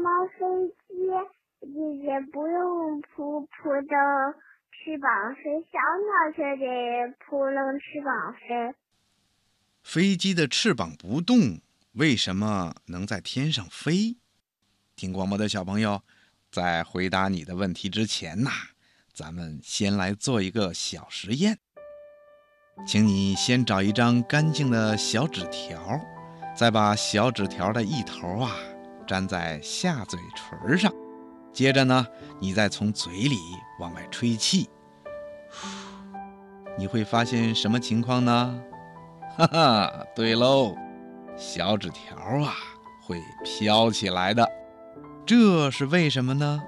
猫飞机就是不用扑扑的翅膀飞，小鸟却得扑棱翅膀飞？飞机的翅膀不动，为什么能在天上飞？听广播的小朋友，在回答你的问题之前呐，咱们先来做一个小实验。请你先找一张干净的小纸条，再把小纸条的一头啊粘在下嘴唇上，接着呢，你再从嘴里往外吹气，你会发现什么情况呢？哈哈，对喽，小纸条啊会飘起来的。这是为什么呢？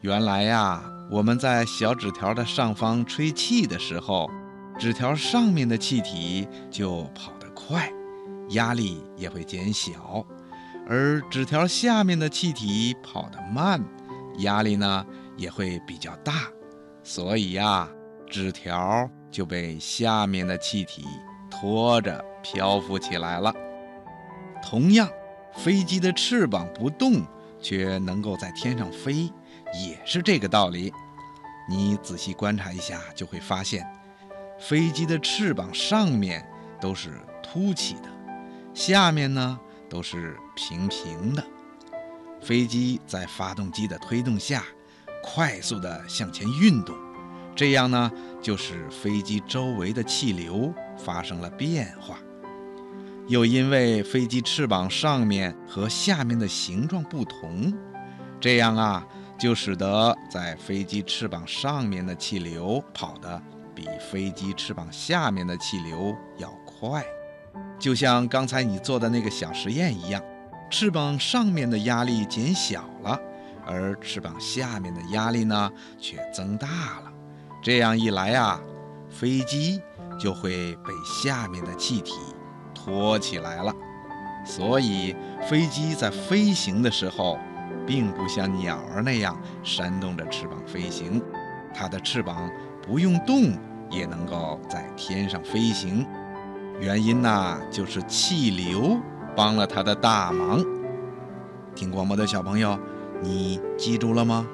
原来呀，我们在小纸条的上方吹气的时候，纸条上面的气体就跑得快，压力也会减小；而纸条下面的气体跑得慢，压力呢也会比较大。所以呀，纸条就被下面的气体拖着漂浮起来了。同样，飞机的翅膀不动。却能够在天上飞，也是这个道理。你仔细观察一下，就会发现，飞机的翅膀上面都是凸起的，下面呢都是平平的。飞机在发动机的推动下，快速地向前运动，这样呢，就使飞机周围的气流发生了变化。又因为飞机翅膀上面和下面的形状不同，这样啊，就使得在飞机翅膀上面的气流跑得比飞机翅膀下面的气流要快。就像刚才你做的那个小实验一样，翅膀上面的压力减小了，而翅膀下面的压力呢却增大了。这样一来啊，飞机就会被下面的气体。托起来了，所以飞机在飞行的时候，并不像鸟儿那样扇动着翅膀飞行，它的翅膀不用动也能够在天上飞行。原因呢，就是气流帮了他的大忙。听广播的小朋友，你记住了吗？